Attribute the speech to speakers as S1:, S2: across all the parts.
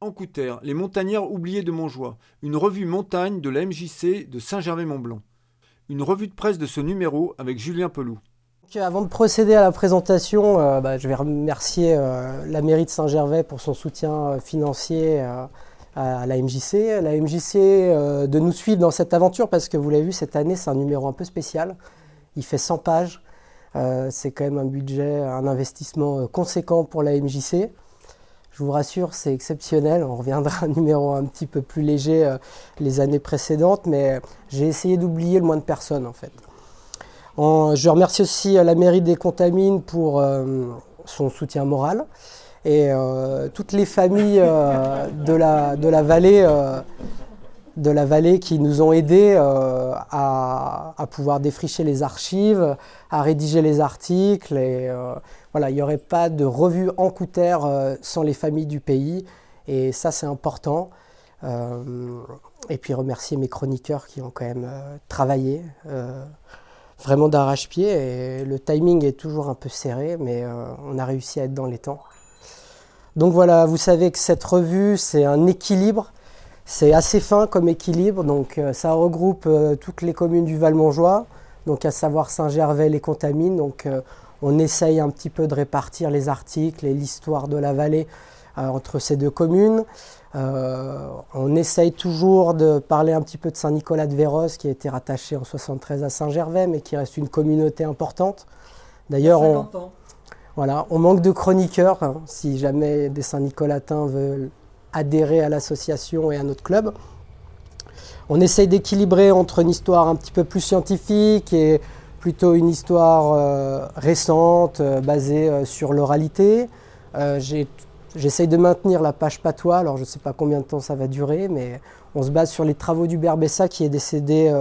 S1: Encouter, les montagnards oubliés de Montjoie, une revue montagne de la MJC de Saint-Gervais-Mont-Blanc. Une revue de presse de ce numéro avec Julien Peloux.
S2: Avant de procéder à la présentation, euh, bah, je vais remercier euh, la mairie de Saint-Gervais pour son soutien euh, financier à la MJC. La MJC de nous suivre dans cette aventure parce que vous l'avez vu, cette année, c'est un numéro un peu spécial. Il fait 100 pages. c'est quand même un budget, un investissement conséquent pour la MJC. Je vous rassure, c'est exceptionnel. On reviendra à un numéro un petit peu plus léger euh, les années précédentes, mais j'ai essayé d'oublier le moins de personnes en fait. je remercie aussi euh, la mairie des Contamines pour euh, son soutien moral et toutes les familles de, la, de la vallée de la vallée qui nous ont aidés euh, à, pouvoir défricher les archives, à rédiger les articles. Euh, voilà, il n'y aurait pas de revue en coutère euh, sans les familles du pays. Et ça, c'est important. et puis remercier mes chroniqueurs qui ont quand même travaillé vraiment d'arrache-pied. Et le timing est toujours un peu serré, mais on a réussi à être dans les temps. Donc voilà, vous savez que cette revue, c'est un équilibre c'est assez fin comme équilibre, donc euh, ça regroupe euh, toutes les communes du Val-Montjoie, donc à savoir Saint-Gervais, les Contamines. Donc euh, on essaye un petit peu de répartir les articles et l'histoire de la vallée entre ces deux communes. on essaye toujours de parler un petit peu de Saint-Nicolas de Véros, qui a été rattaché en 73 à Saint-Gervais, mais qui reste une communauté importante.
S1: D'ailleurs, on,
S2: voilà, on manque de chroniqueurs. Hein, si jamais des Saint-Nicolatins veulent adhérer à l'association et à notre club. On essaye d'équilibrer entre une histoire un petit peu plus scientifique et plutôt une histoire euh, récente, euh, basée euh, sur l'oralité. J'essaye de maintenir la page patois, alors je ne sais pas combien de temps ça va durer, mais on se base sur les travaux du Berbessa qui est décédé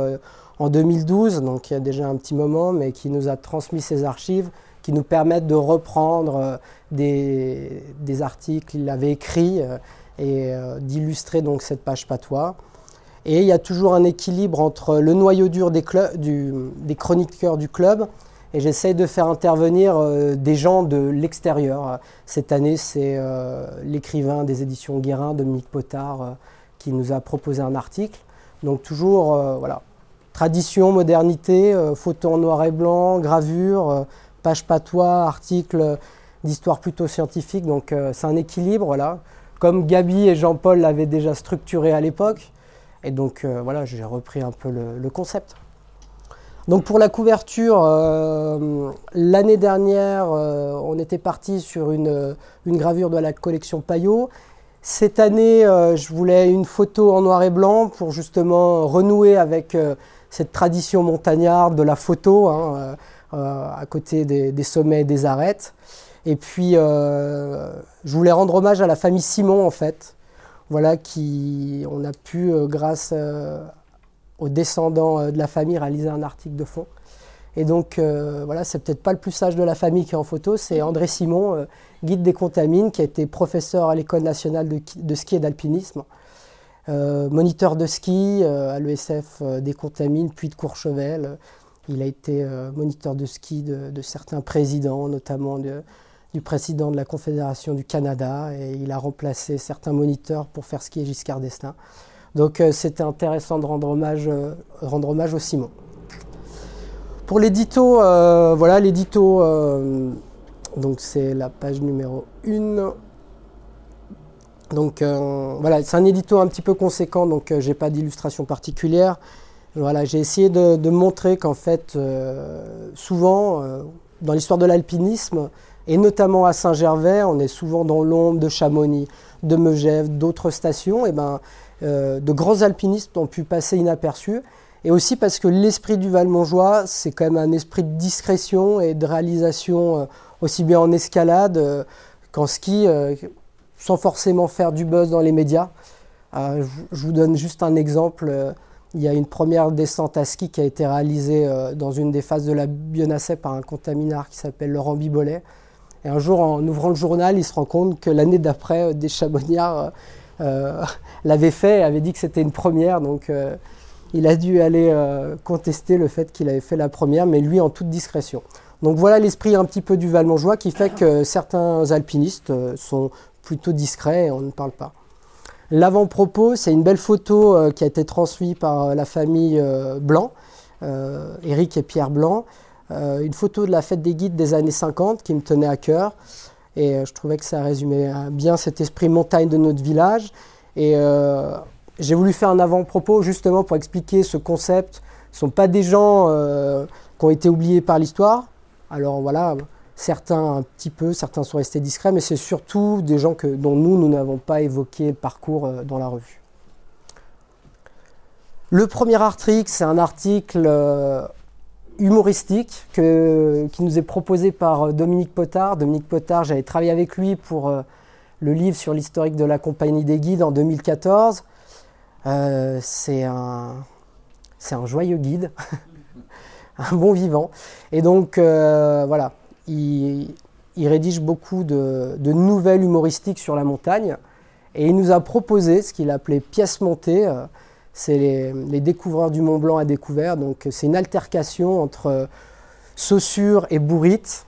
S2: en 2012, donc il y a déjà un petit moment, mais qui nous a transmis ses archives, qui nous permettent de reprendre des, des, articles qu'il avait écrits et euh, d'illustrer donc cette page patois. Et il y a toujours un équilibre entre le noyau dur des, chroniqueurs du club et j'essaye de faire intervenir euh, des gens de l'extérieur. Cette année, c'est euh, l'écrivain des éditions Guérin, Dominique Potard, qui nous a proposé un article. Donc toujours, voilà, tradition, modernité, photo en noir et blanc, gravure, page patois, article d'histoire plutôt scientifique. Donc c'est un équilibre, voilà comme Gabi et Jean-Paul l'avaient déjà structuré à l'époque. Et donc euh, voilà, j'ai repris un peu le, concept. Donc pour la couverture, euh, l'année dernière, euh, on était parti sur une, gravure de la collection Payot. Cette année, je voulais une photo en noir et blanc pour justement renouer avec cette tradition montagnarde de la photo, hein, à côté des, sommets et des arêtes. Et puis, euh, je voulais rendre hommage à la famille Simon, en fait. Voilà, qui, on a pu, euh, grâce euh, aux descendants de la famille, réaliser un article de fond. Et donc, voilà, c'est peut-être pas le plus sage de la famille qui est en photo, c'est André Simon, guide des contamines, qui a été professeur à l'École nationale de, ski et d'alpinisme, moniteur de ski à l'ESF des contamines, puis de Courchevel. Il a été moniteur de ski de, de certains présidents, notamment de, du président de la Confédération du Canada et il a remplacé certains moniteurs pour faire skier Giscard d'Estaing. Donc euh, c'était intéressant de rendre hommage, euh, rendre hommage au Simon. Pour l'édito, euh, voilà l'édito, donc c'est la page numéro 1. Donc voilà, c'est un édito un petit peu conséquent, donc j'ai pas d'illustration particulière. Voilà, j'ai essayé de montrer qu'en fait, souvent, dans l'histoire de l'alpinisme, et notamment à Saint-Gervais, on est souvent dans l'ombre de Chamonix, de Megève, d'autres stations. Et ben, euh, de grands alpinistes ont pu passer inaperçus. Et aussi parce que l'esprit du Val-Montjoie, c'est quand même un esprit de discrétion et de réalisation euh, aussi bien en escalade euh, qu'en ski, sans forcément faire du buzz dans les médias. je vous donne juste un exemple. Il y a une première descente à ski qui a été réalisée dans une des phases de la Bionacet par un contaminard qui s'appelle Laurent Bibolet. Et un jour, en ouvrant le journal, il se rend compte que l'année d'après, euh, des Chabonniards euh, euh, l'avaient fait et avaient dit que c'était une première. Donc, il a dû aller contester le fait qu'il avait fait la première, mais lui en toute discrétion. Donc voilà l'esprit un petit peu du Valmonjois qui fait que certains alpinistes sont plutôt discrets et on ne parle pas. L'avant-propos, c'est une belle photo qui a été transmise par la famille Blanc, Eric et Pierre Blanc. Une photo de la fête des guides des années 50 qui me tenait à cœur. Et je trouvais que ça résumait bien cet esprit montagne de notre village. Et j'ai voulu faire un avant-propos justement pour expliquer ce concept. Ce ne sont pas des gens qui ont été oubliés par l'histoire. Alors voilà, certains un petit peu, certains sont restés discrets, mais c'est surtout des gens dont nous, nous n'avons pas évoqué le parcours euh, dans la revue. Le premier article, c'est un article euh, humoristique qui nous est proposé par euh, Dominique Potard. Dominique Potard, j'avais travaillé avec lui pour le livre sur l'historique de la Compagnie des Guides en 2014. c'est un, un joyeux guide, un bon vivant. Et donc, voilà, il, rédige beaucoup de, nouvelles humoristiques sur la montagne. Et il nous a proposé ce qu'il appelait pièces montées. Euh, c'est les, découvreurs du Mont Blanc à découvert. Donc c'est une altercation entre euh, Saussure et Bourrite,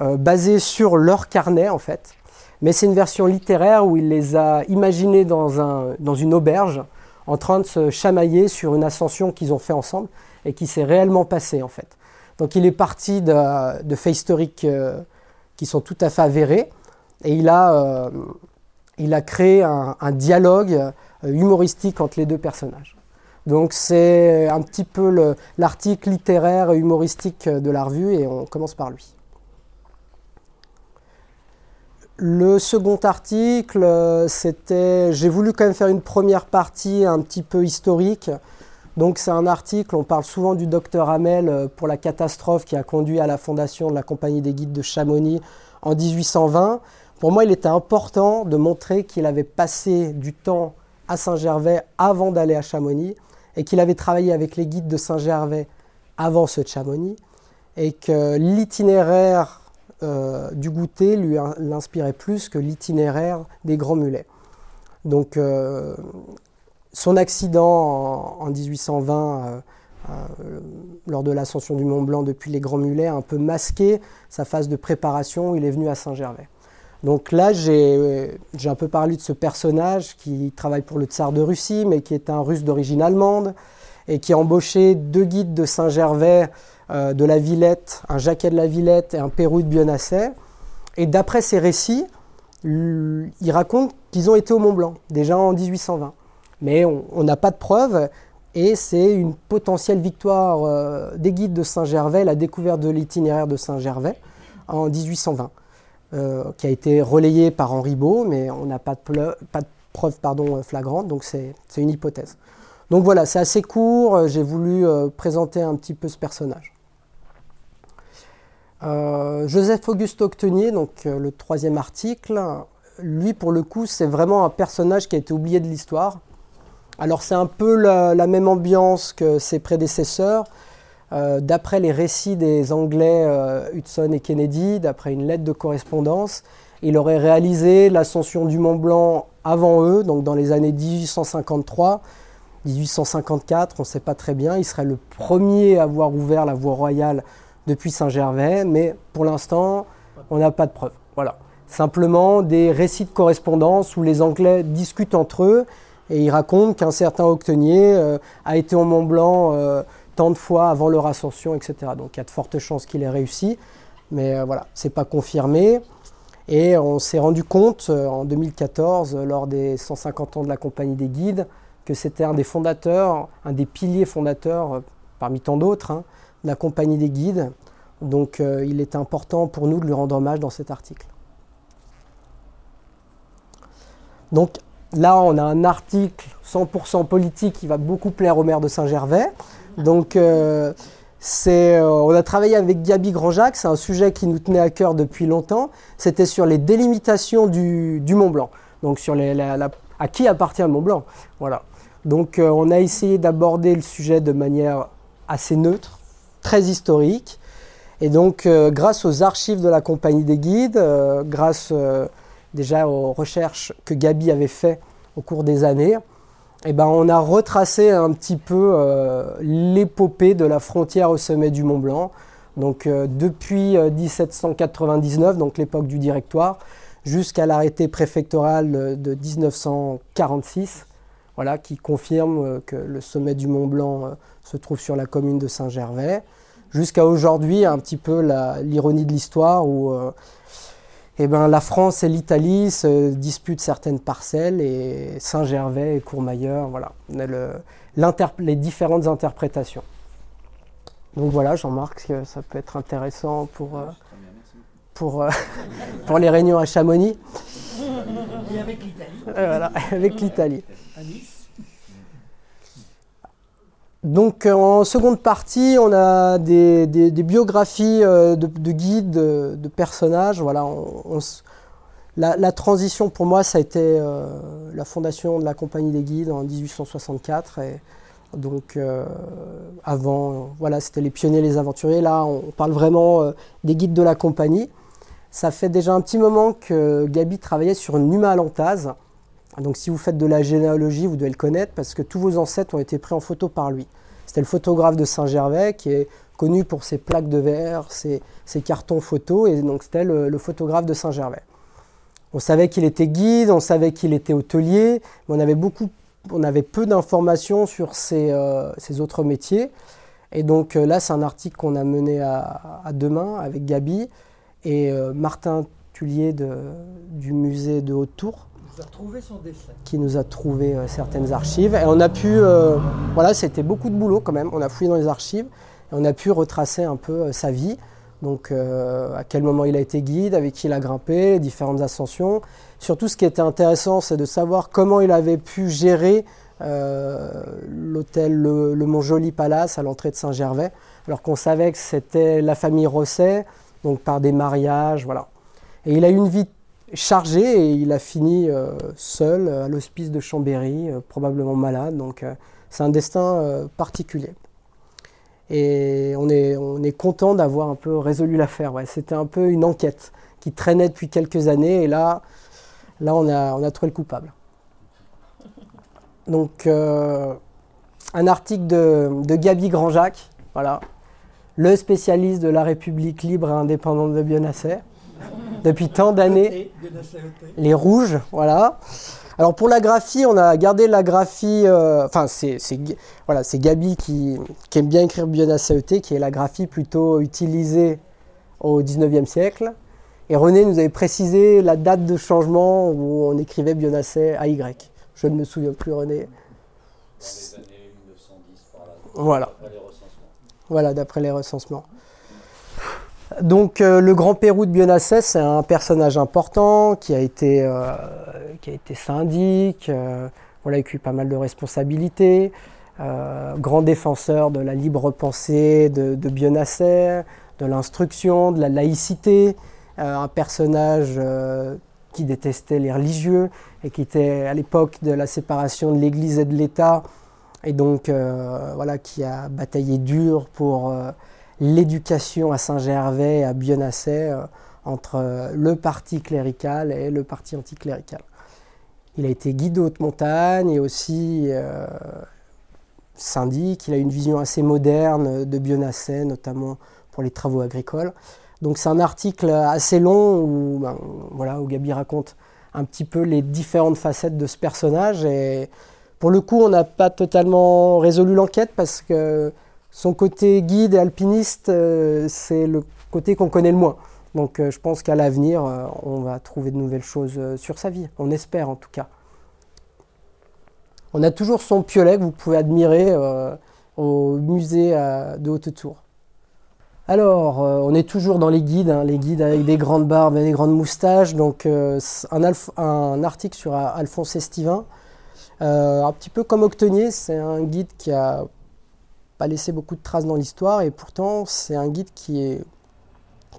S2: euh, basée sur leur carnet en fait. Mais c'est une version littéraire où il les a imaginés dans, un, dans une auberge, en train de se chamailler sur une ascension qu'ils ont fait ensemble et qui s'est réellement passée en fait. Donc il est parti de, faits historiques euh, qui sont tout à fait avérés et il a, euh, il a créé un, dialogue euh, humoristique entre les deux personnages. Donc c'est un petit peu l'article littéraire humoristique de la revue et on commence par lui. Le second article, c'était, j'ai voulu quand même faire une première partie un petit peu historique donc c'est un article, on parle souvent du docteur Hamel euh, pour la catastrophe qui a conduit à la fondation de la Compagnie des guides de Chamonix en 1820. Pour moi, il était important de montrer qu'il avait passé du temps à Saint-Gervais avant d'aller à Chamonix et qu'il avait travaillé avec les guides de Saint-Gervais avant ce Chamonix et que l'itinéraire euh, du goûter lui l'inspirait plus que l'itinéraire des grands mulets. Donc euh, son accident en, 1820 euh, lors de l'ascension du Mont Blanc depuis les Grands Mulets a un peu masqué sa phase de préparation il est venu à Saint-Gervais. Donc là, j'ai un peu parlé de ce personnage qui travaille pour le tsar de Russie, mais qui est un russe d'origine allemande, et qui a embauché deux guides de Saint-Gervais euh, de la Villette, un Jacquet de la Villette et un Pérou de Bionasset. Et d'après ces récits, il raconte qu'ils ont été au Mont Blanc, déjà en 1820 mais on n'a pas de preuves. Et c'est une potentielle victoire euh, des guides de Saint-Gervais, la découverte de l'itinéraire de Saint-Gervais en 1820, euh, qui a été relayée par Henri Beau, mais on n'a pas de, pas de preuves pardon, flagrantes, donc c'est une hypothèse. Donc voilà, c'est assez court, j'ai voulu euh, présenter un petit peu ce personnage. Joseph Auguste Octenier, donc le troisième article, lui pour le coup c'est vraiment un personnage qui a été oublié de l'histoire. Alors c'est un peu la, même ambiance que ses prédécesseurs. Euh, d'après les récits des Anglais euh, Hudson et Kennedy, d'après une lettre de correspondance, il aurait réalisé l'ascension du Mont Blanc avant eux, donc dans les années 1853, 1854, on ne sait pas très bien. Il serait le premier à avoir ouvert la voie royale depuis Saint-Gervais, mais pour l'instant, on n'a pas de preuves. Voilà. Simplement des récits de correspondance où les Anglais discutent entre eux et il raconte qu'un certain Octenier euh, a été au Mont Blanc euh, tant de fois avant leur ascension, etc. Donc il y a de fortes chances qu'il ait réussi, mais euh, voilà, c'est pas confirmé. Et on s'est rendu compte en 2014, lors des 150 ans de la Compagnie des Guides, que c'était un des fondateurs, un des piliers fondateurs, parmi tant d'autres, hein, de la Compagnie des Guides. Donc il est important pour nous de lui rendre hommage dans cet article. Donc Là, on a un article 100% politique qui va beaucoup plaire au maire de Saint-Gervais. Donc, euh, euh, on a travaillé avec Gabi Grandjacques, c'est un sujet qui nous tenait à cœur depuis longtemps. C'était sur les délimitations du, Mont Blanc. Donc, sur à qui appartient le Mont Blanc. Voilà. Donc, euh, on a essayé d'aborder le sujet de manière assez neutre, très historique. Et donc, grâce aux archives de la Compagnie des Guides, grâce déjà aux recherches que Gabi avait fait au cours des années, eh ben, on a retracé un petit peu euh, l'épopée de la frontière au sommet du Mont Blanc. Donc euh, depuis 1799, euh, donc l'époque du Directoire, jusqu'à l'arrêté préfectoral de 1946, voilà, qui confirme que le sommet du Mont Blanc se trouve sur la commune de Saint-Gervais, jusqu'à aujourd'hui, un petit peu l'ironie de l'histoire où eh ben, la France et l'Italie se disputent certaines parcelles et Saint-Gervais et Courmayeur, voilà, les différentes interprétations. Donc voilà, j'en marc que ça peut être intéressant pour, euh, pour, euh, pour les réunions à Chamonix?
S3: Et avec l'Italie.
S2: voilà, avec l'Italie. Donc en seconde partie, on a des, biographies euh, de, guides, de, personnages. Voilà, la, transition pour moi, ça a été la fondation de la Compagnie des guides en 1864. Et, donc euh, avant, voilà, c'était les pionniers, les aventuriers. Là, on parle vraiment euh, des guides de la compagnie. Ça fait déjà un petit moment que Gabi travaillait sur une numalantase. Donc si vous faites de la généalogie, vous devez le connaître parce que tous vos ancêtres ont été pris en photo par lui. C'était le photographe de Saint-Gervais qui est connu pour ses plaques de verre, ses, cartons photos, et donc c'était le, photographe de Saint-Gervais. On savait qu'il était guide, on savait qu'il était hôtelier, mais on avait beaucoup on avait peu d'informations sur ces, euh, autres métiers. Et donc euh, là, c'est un article qu'on a mené à, demain avec Gabi et euh, Martin Tullier du musée de Haute-Tour. Qui nous a trouvé certaines archives. Et on a pu, voilà, c'était beaucoup de boulot quand même. On a fouillé dans les archives et on a pu retracer un peu sa vie. Donc à quel moment il a été guide, avec qui il a grimpé, les différentes ascensions. Surtout, ce qui était intéressant, c'est de savoir comment il avait pu gérer euh, l'hôtel le, Mont Joli Palace à l'entrée de Saint-Gervais, alors qu'on savait que c'était la famille Rosset, donc par des mariages, voilà. Et il a eu une vie chargée et il a fini euh, seul à l'hospice de Chambéry, euh, probablement malade, donc c'est un destin particulier. Et on est, on est content d'avoir un peu résolu l'affaire. C'était un peu une enquête qui traînait depuis quelques années et là, Là, on a, on a trouvé le coupable. Donc, euh, un article de, de Gabi Grandjacques, voilà, le spécialiste de la République libre et indépendante de Bionasset, depuis tant d'années. Les rouges, voilà. Alors pour la graphie, on a gardé la graphie, euh, enfin c'est voilà, Gabi qui, qui, aime bien écrire Bionasset, qui est la graphie plutôt utilisée au 19e siècle. Et René nous avait précisé la date de changement où on écrivait Bionasset à Y. Je ne me souviens plus, René.
S4: Dans les années 1910, par là.
S2: Voilà. D'après les recensements. Voilà, d'après les recensements. Donc euh, le grand Pérou de Bionasset, c'est un personnage important qui a été, euh, qui a été syndic, euh, a eu pas mal de responsabilités, grand défenseur de la libre pensée de, de de l'instruction, de la laïcité, euh, un personnage euh, qui détestait les religieux et qui était à l'époque de la séparation de l'Église et de l'État, et donc euh, voilà, qui a bataillé dur pour l'éducation à Saint-Gervais à Bionasset entre le parti clérical et le parti anticlérical. Il a été guide de haute montagne et aussi syndic. Il a une vision assez moderne de Bionasset, notamment pour les travaux agricoles. Donc c'est un article assez long où, ben, voilà, où Gabi raconte un petit peu les différentes facettes de ce personnage. Et pour le coup, on n'a pas totalement résolu l'enquête parce que son côté guide et alpiniste, euh, c'est le côté qu'on connaît le moins. Donc euh, je pense qu'à l'avenir, euh, on va trouver de nouvelles choses sur sa vie. On espère en tout cas. On a toujours son piolet que vous pouvez admirer au musée de Haute-Tour. Alors, on est toujours dans les guides, hein, les guides avec des grandes barbes et des grandes moustaches. Donc, un, article sur Alphonse Estivin. Un petit peu comme Octonier, c'est un guide qui a pas laissé beaucoup de traces dans l'histoire et pourtant c'est un guide qui,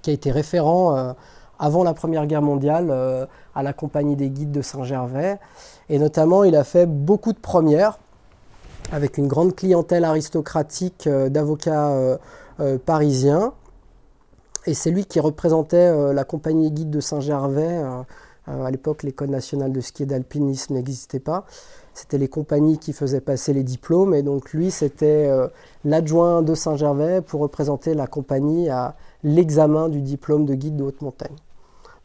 S2: a été référent avant la Première Guerre mondiale à la Compagnie des guides de Saint-Gervais. Et notamment, il a fait beaucoup de premières avec une grande clientèle aristocratique d'avocats euh, parisien. Et c'est lui qui représentait euh, la compagnie guide de Saint-Gervais. Euh, à l'époque, l'école nationale de ski et d'alpinisme n'existait pas. C'était les compagnies qui faisaient passer les diplômes. Et donc lui, c'était l'adjoint de Saint-Gervais pour représenter la compagnie à l'examen du diplôme de guide de haute montagne.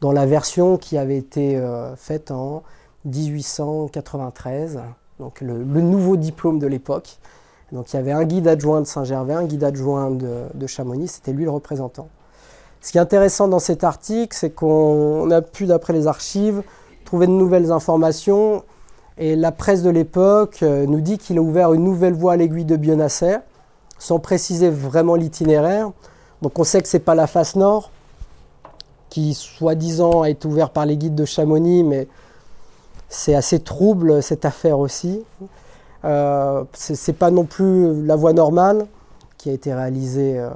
S2: dans la version qui avait été euh, faite en 1893, donc le, nouveau diplôme de l'époque. Donc il y avait un guide adjoint de Saint-Gervais, un guide adjoint de, Chamonix, c'était lui le représentant. Ce qui est intéressant dans cet article, c'est qu'on a pu, d'après les archives, trouver de nouvelles informations. Et la presse de l'époque euh, nous dit qu'il a ouvert une nouvelle voie à l'aiguille de Bionasser, sans préciser vraiment l'itinéraire. Donc on sait que ce n'est pas la face nord, qui soi-disant a été ouverte par les guides de Chamonix, mais c'est assez trouble cette affaire aussi. Euh, Ce n'est pas non plus la voie normale qui a été réalisée euh,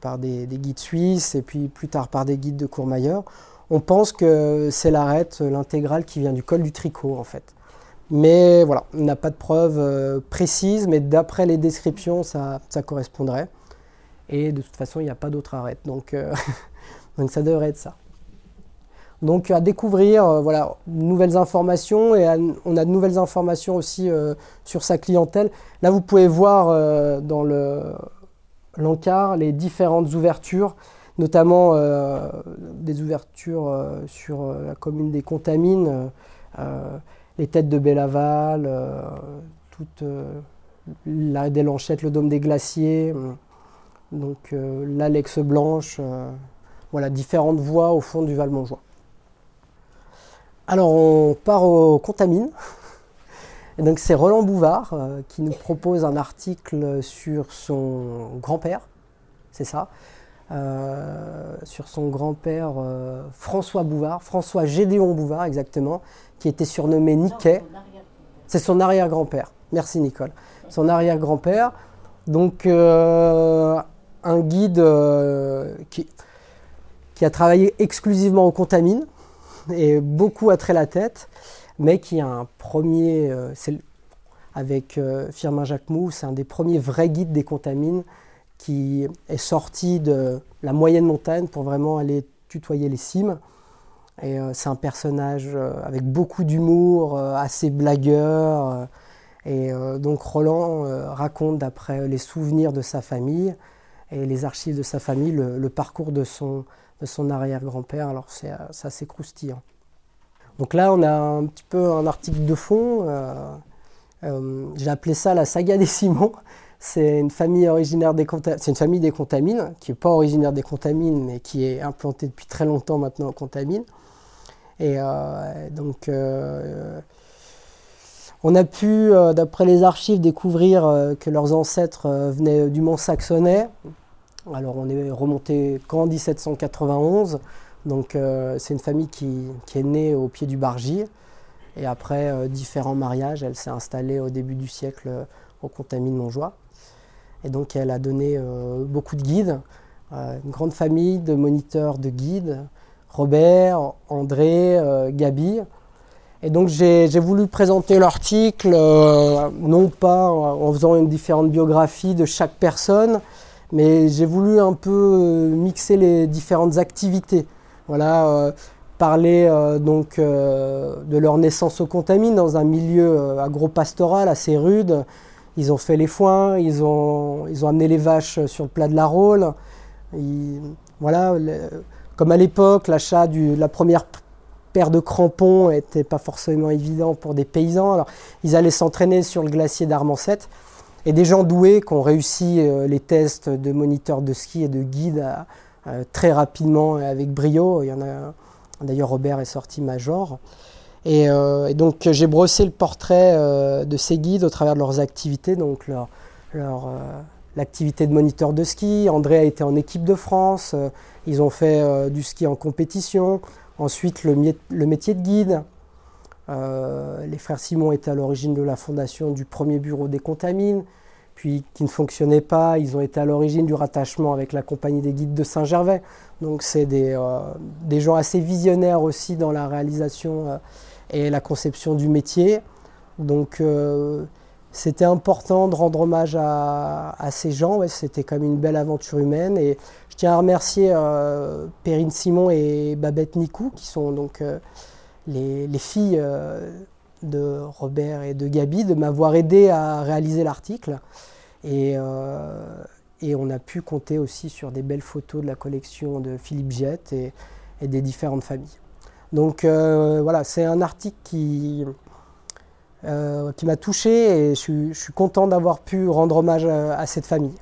S2: par des, guides suisses et puis plus tard par des guides de Courmayeur. On pense que c'est l'arête, l'intégrale qui vient du col du Tricot en fait. Mais voilà, on n'a pas de preuves euh, précises, mais d'après les descriptions, ça, correspondrait. Et de toute façon, il n'y a pas d'autre arête. Donc, euh, donc ça devrait être ça. Donc à découvrir, euh, voilà, nouvelles informations et on a de nouvelles informations aussi sur sa clientèle. Là, vous pouvez voir dans l'encart les différentes ouvertures, notamment des ouvertures sur la commune des Contamines les têtes de Bellaval, euh, toute euh, la des Lanchettes, le dôme des glaciers, euh, donc l'Alex Blanche, voilà, différentes voies au fond du Val-Montjoie. Alors on part au Contamine. Donc c'est Roland Bouvard qui nous propose un article sur son grand-père, c'est ça, sur son grand-père François Bouvard, François Gédéon Bouvard exactement, qui était surnommé Niquet. C'est son arrière-grand-père. Merci Nicole. Son arrière-grand-père. Donc euh, un guide euh, qui, qui, a travaillé exclusivement au contamine et beaucoup à trait la tête, mais qui a un premier, euh, avec Firmin Jacquemou, c'est un des premiers vrais guides des contamines qui est sorti de la moyenne montagne pour vraiment aller tutoyer les cimes. Et euh, c'est un personnage euh, avec beaucoup d'humour, euh, assez blagueur. et donc Roland raconte d'après les souvenirs de sa famille et les archives de sa famille le, parcours de son, de son arrière-grand-père. Alors c'est assez croustillant. Donc là, on a un petit peu un article de fond. J'ai appelé ça la saga des Simons. C'est une famille originaire des c'est une famille des Contamines, qui n'est pas originaire des Contamines, mais qui est implantée depuis très longtemps maintenant aux Contamines. Et euh, donc, euh, on a pu, euh, d'après les archives, découvrir que leurs ancêtres venaient du Mont Saxonnais. Alors, on est remonté qu'en 1791. Donc, c'est une famille qui, est née au pied du Bargy. Et après différents mariages, elle s'est installée au début du siècle au Contamine Montjoie. Et donc elle a donné beaucoup de guides, une grande famille de moniteurs de guides, Robert, André, euh, Gabi. Et donc j'ai voulu présenter l'article, euh, non pas en faisant une différente biographie de chaque personne, mais j'ai voulu un peu euh, mixer les différentes activités. Voilà, parler donc de leur naissance au Contamine dans un milieu agro-pastoral assez rude. Ils ont fait les foins, ils ont, ils ont amené les vaches sur le plat de la Rôle. voilà, comme à l'époque, l'achat de la première paire de crampons n'était pas forcément évident pour des paysans. Alors, ils allaient s'entraîner sur le glacier d'Armancet. Et des gens doués qui ont réussi euh, les tests de moniteurs de ski et de guide euh, très rapidement avec brio. Il y en a d'ailleurs Robert est sorti major. Et, euh, donc j'ai brossé le portrait de ces guides au travers de leurs activités, donc leur, leur l'activité de moniteur de ski. André a été en équipe de France. Euh, ils ont fait euh, du ski en compétition. Ensuite, le, métier de guide. Euh, les frères Simon étaient à l'origine de la fondation du premier bureau des contamines, puis qui ne fonctionnait pas. Ils ont été à l'origine du rattachement avec la compagnie des guides de Saint-Gervais. Donc, c'est des, des, gens assez visionnaires aussi dans la réalisation et la conception du métier. Donc, c'était important de rendre hommage à, ces gens. c'était comme une belle aventure humaine. Et je tiens à remercier euh, Perrine Simon et Babette Nikou, qui sont donc euh, les, filles euh, de Robert et de Gabi, de m'avoir aidé à réaliser l'article. Et, on a pu compter aussi sur des belles photos de la collection de Philippe Giette. Et, et des différentes familles. Donc euh, voilà, c'est un article qui, euh, m'a touché et je, suis- content d'avoir pu rendre hommage à, cette famille.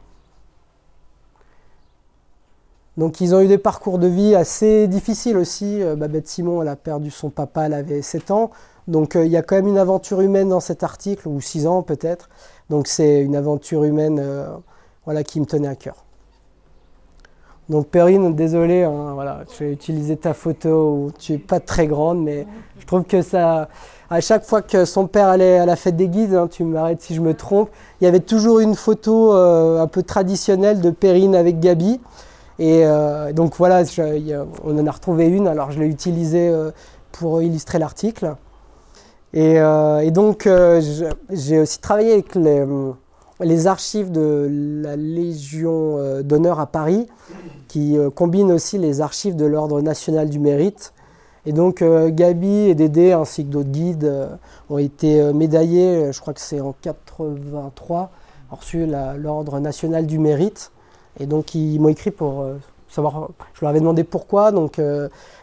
S2: Donc ils ont eu des parcours de vie assez difficiles aussi. Euh, Babette Simon, elle a perdu son papa, elle avait 7 ans. Donc il y a quand même une aventure humaine dans cet article, ou 6 ans peut-être. Donc c'est une aventure humaine voilà, qui me tenait à cœur. Donc Perrine, désolé, hein, voilà, je vais ta photo où tu es pas très grande, mais je trouve que ça, à chaque fois que son père allait à la fête des guides, hein, tu m'arrêtes si je me trompe, il y avait toujours une photo euh, un peu traditionnelle de Perrine avec Gabi. Et euh, donc voilà, on en a retrouvé une, alors je l'ai utilisée euh, pour illustrer l'article. Et, donc j'ai aussi travaillé avec les, les archives de la Légion euh, d'honneur à Paris, qui euh, combinent aussi les archives de l'Ordre national du mérite. Et donc euh, Gabi et Dédé, ainsi que d'autres guides, ont été médaillés, je crois que c'est en 83, ont reçu l'Ordre national du mérite. Et donc ils m'ont écrit pour savoir, je leur avais demandé pourquoi. Donc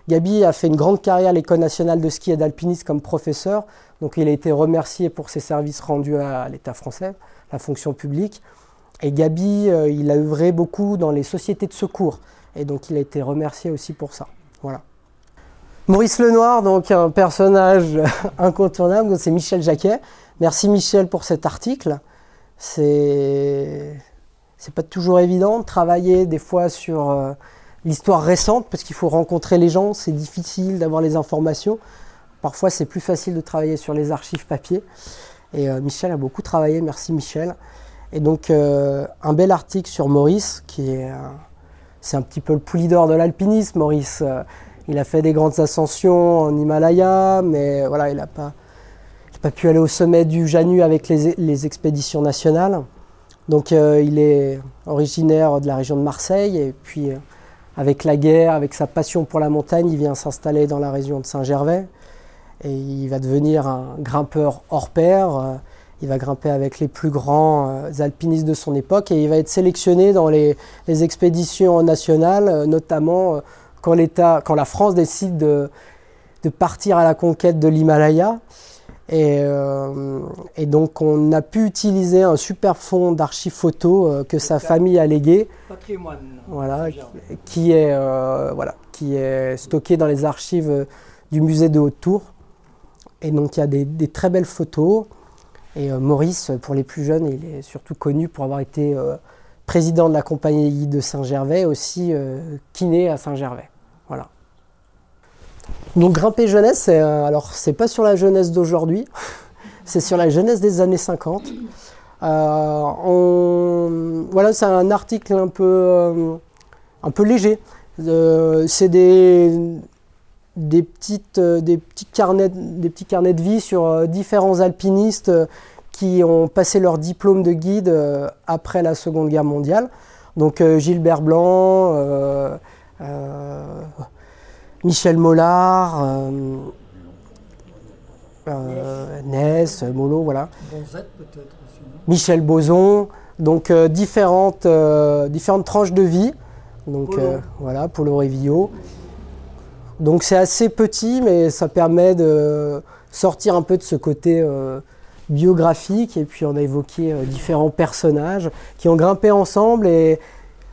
S2: Gabi a fait une grande carrière à l'École nationale de ski et d'alpinisme comme professeur. Donc il a été remercié pour ses services rendus à l'État français, la fonction publique. Et Gabi, euh, il a œuvré beaucoup dans les sociétés de secours. Et donc il a été remercié aussi pour ça. Voilà. Maurice Lenoir, donc un personnage incontournable, c'est Michel Jacquet. Merci Michel pour cet article. C'est c'est pas toujours évident de travailler des fois sur euh, l'histoire récente parce qu'il faut rencontrer les gens, c'est difficile d'avoir les informations. Parfois c'est plus facile de travailler sur les archives papier. Et euh, Michel a beaucoup travaillé, merci Michel. Et donc euh, un bel article sur Maurice qui est un- c'est un petit peu le poulie d'or de l'alpinisme. Maurice, euh, il a fait des grandes ascensions en Himalaya, mais voilà, il n'a pas, pas pu aller au sommet du Janu avec les, les expéditions nationales. Donc euh, il est originaire de la région de Marseille et puis euh, avec la guerre, avec sa passion pour la montagne, il vient s'installer dans la région de Saint-Gervais et il va devenir un grimpeur hors pair. Euh, Il va grimper avec les plus grands euh, alpinistes de son époque et il va être sélectionné dans les, les expéditions nationales, euh, notamment quand, quand la France décide de, de partir à la conquête de l'Himalaya. Et, euh, et donc on a pu utiliser un super fonds d'archives photo euh, que sa famille a légué,
S3: Patrimoine.
S2: voilà, qui est, euh, voilà, qui est stocké dans les archives du musée de Haute-Tour. Et donc il y a des, très belles photos. Et euh, Maurice, pour les plus jeunes, il est surtout connu pour avoir été euh, président de la compagnie de Saint-Gervais, aussi euh, kiné à Saint-Gervais. Voilà. Donc grimper jeunesse, euh, alors c'est pas sur la jeunesse d'aujourd'hui, c'est sur la jeunesse des années 50. Euh, on- voilà, c'est un article un peu, un peu léger. C'est des, des, petites, euh, des, petits carnets, des petits carnets de vie sur euh, différents alpinistes euh, qui ont passé leur diplôme de guide après la Seconde Guerre mondiale. Donc Gilbert Blanc, Michel Mollard, euh, Ness, Molo, voilà.
S3: Bonzette peut-être aussi. non?
S2: Michel Boson, donc euh, différentes, euh, différentes tranches de vie. Donc voilà, Polo Revio. Donc c'est assez petit, mais ça permet de sortir un peu de ce côté euh, biographique. Et puis on a évoqué euh, différents personnages qui ont grimpé ensemble et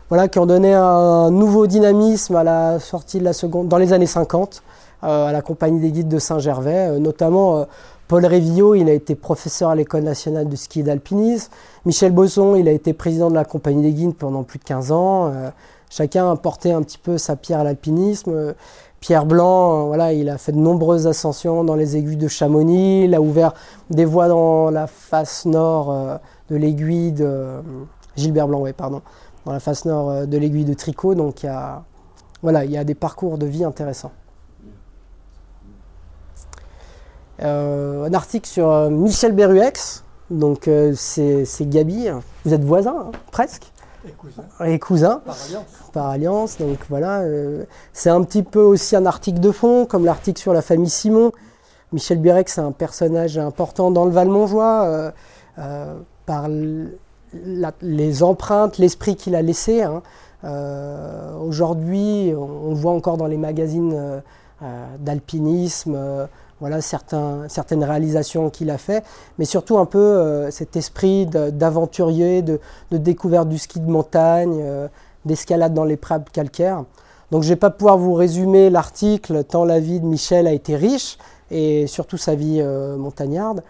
S2: voilà, qui ont donné un nouveau dynamisme à la sortie de la seconde, dans les années 50, euh, à la compagnie des guides de Saint-Gervais, notamment Paul Révillot, il a été professeur à l'École nationale de ski et d'alpinisme. Michel Bosson, il a été président de la compagnie des guides pendant plus de 15 ans. Chacun a porté un petit peu sa pierre à l'alpinisme. Pierre Blanc, euh, il a fait de nombreuses ascensions dans les aiguilles de Chamonix. Il a ouvert des voies dans la face nord euh, de l'aiguille de euh, Gilbert Blanc, pardon, dans la face nord de l'aiguille de Tricot. Donc il y a, des parcours de vie intéressants. Un article sur Michel Beruex. Donc c'est Gabi. Vous êtes voisins, hein, presque,
S3: Et cousin,
S2: et cousins
S3: par alliance.
S2: par alliance. Donc voilà, euh, c'est un petit peu aussi un article de fond, comme l'article sur la famille Simon. Michel Beruex, c'est un personnage important dans le Valmonjois, euh, euh, par la- les empreintes, l'esprit qu'il a laissé. hein. Aujourd'hui, on, voit encore dans les magazines d'alpinisme, voilà certaines réalisations qu'il a fait, mais surtout un peu cet esprit d'aventurier, de, découverte du ski de montagne, d'escalade dans les prades calcaires. Donc je ne vais pas pouvoir vous résumer l'article tant la vie de Michel a été riche et surtout sa vie euh, montagnarde.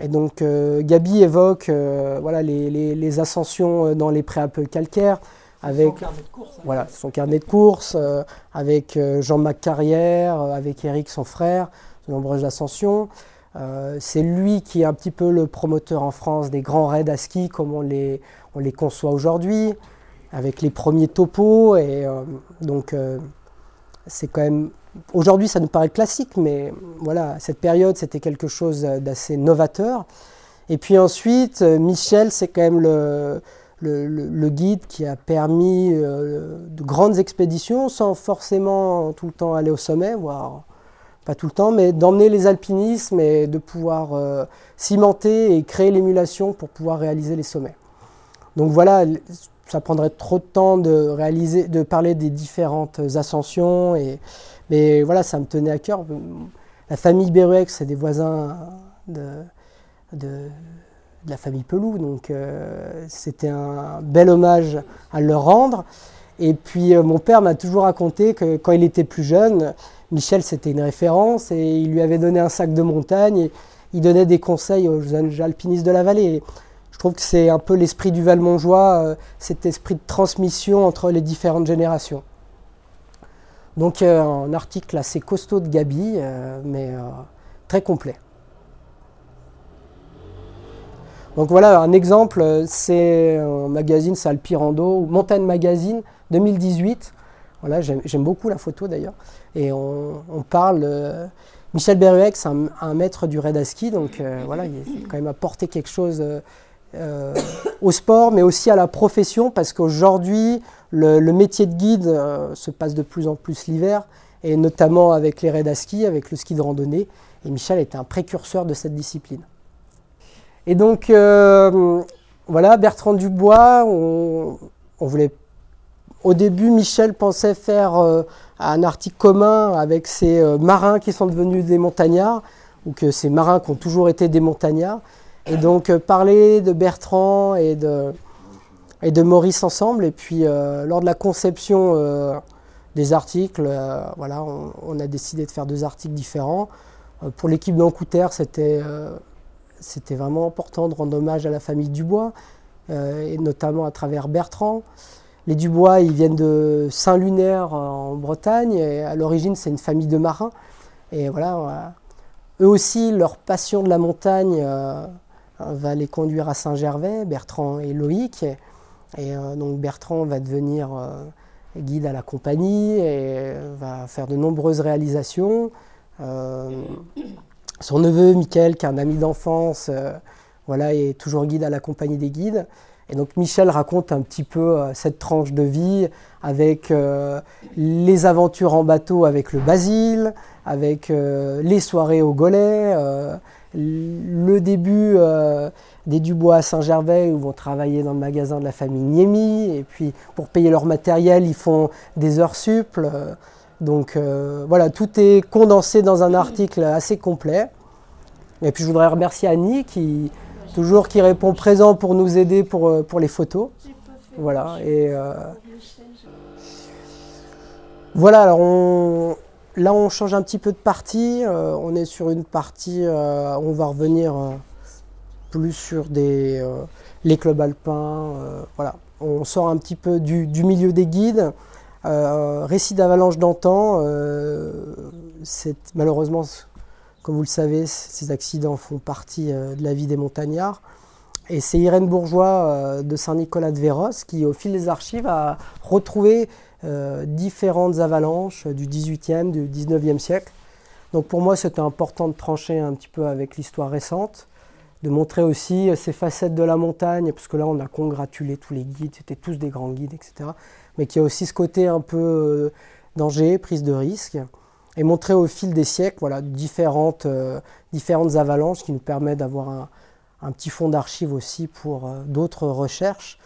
S2: Et donc euh, Gabi évoque euh, voilà, les, ascensions dans les préalpes calcaires avec son carnet de course, hein. voilà, son carnet de course avec Jean-Marc Carrière, avec Eric son frère, de nombreuses ascensions. c'est lui qui est un petit peu le promoteur en France des grands raids à ski comme on les, on les conçoit aujourd'hui avec les premiers topos. Et euh, donc, euh, c'est quand même. Aujourd'hui, ça nous paraît classique, mais voilà, cette période, c'était quelque chose d'assez novateur. Et puis ensuite, euh, Michel, c'est quand même le, le, guide qui a permis de grandes expéditions sans forcément tout le temps aller au sommet, voire pas tout le temps, mais d'emmener les alpinismes et de pouvoir cimenter et créer l'émulation pour pouvoir réaliser les sommets. Donc voilà, ça prendrait trop de temps de parler des différentes ascensions. Mais voilà, ça me tenait à cœur. La famille Beruex, c'est des voisins de, la famille Pelou, donc euh, c'était un bel hommage à leur rendre. Et puis euh, mon père m'a toujours raconté que quand il était plus jeune, Michel c'était une référence et il lui avait donné un sac de montagne et il donnait des conseils aux jeunes alpinistes de la vallée. Je trouve que c'est un peu l'esprit du Valmongeois, euh, cet esprit de transmission entre les différentes générations. Donc euh, un article assez costaud de Gabi, mais très complet. Donc voilà un exemple, c'est un magazine, c'est Alpirando, ou Montagne Magazine 2018. Voilà, j'aime beaucoup la photo d'ailleurs. Et on, parle. Michel Berruex, un, un, maître du raid à ski, donc voilà, il a quand même apporté quelque chose euh, au sport, mais aussi à la profession, parce qu'aujourd'hui, le, métier de guide euh, se passe de plus en plus l'hiver, et notamment avec les raids à ski, avec le ski de randonnée. Et Michel était un précurseur de cette discipline. Et donc, euh, voilà, Bertrand Dubois, on, voulait. Au début, Michel pensait faire un article commun avec ces marins qui sont devenus des montagnards, ou que ces marins qui ont toujours été des montagnards. Et donc euh, parler de Bertrand et de, et de Maurice ensemble. Et puis euh, lors de la conception euh, des articles, voilà, on, a décidé de faire deux articles différents. pour l'équipe d'Ancouter, c'était c'était vraiment important de rendre hommage à la famille Dubois, et notamment à travers Bertrand. Les Dubois, ils viennent de Saint-Lunaire en Bretagne, et à l'origine, c'est une famille de marins. Et voilà, eux aussi, leur passion de la montagne va les conduire à Saint-Gervais, Bertrand et Loïc. Et, euh, Bertrand va devenir euh, guide à la compagnie et va faire de nombreuses réalisations. Euh, son neveu, Michael, qui est un ami d'enfance, voilà, est toujours guide à la compagnie des guides. Et donc Michel raconte un petit peu cette tranche de vie avec les aventures en bateau avec le Basile, avec les soirées au Golet, le début euh, des Dubois à Saint-Gervais où vont travailler dans le magasin de la famille Niemi et puis pour payer leur matériel ils font des heures suples. Donc euh, voilà, tout est condensé dans un article assez complet. Et puis je voudrais remercier Annie qui toujours qui répond présent pour nous aider pour, euh, pour les photos. Voilà et voilà alors on, Là, on change un petit peu de partie. Euh, on est sur une partie, euh, on va revenir euh, plus sur des, les clubs alpins. voilà. On sort un petit peu du, milieu des guides. récit d'avalanche d'antan, c'est malheureusement, comme vous le savez, ces accidents font partie de la vie des montagnards. Et c'est Irène Bourgeois de Saint-Nicolas de Véros qui, au fil des archives, a retrouvé euh, différentes avalanches du 18e, du 19e siècle. Donc pour moi, c'était important de trancher un petit peu avec l'histoire récente, de montrer aussi ces facettes de la montagne, parce que là, on a congratulé tous les guides, c'était tous des grands guides, etc. Mais qui a aussi ce côté un peu euh, danger, prise de risque, et montrer au fil des siècles voilà, différentes, euh, différentes avalanches qui nous permettent d'avoir un, un petit fonds d'archives aussi pour d'autres recherches.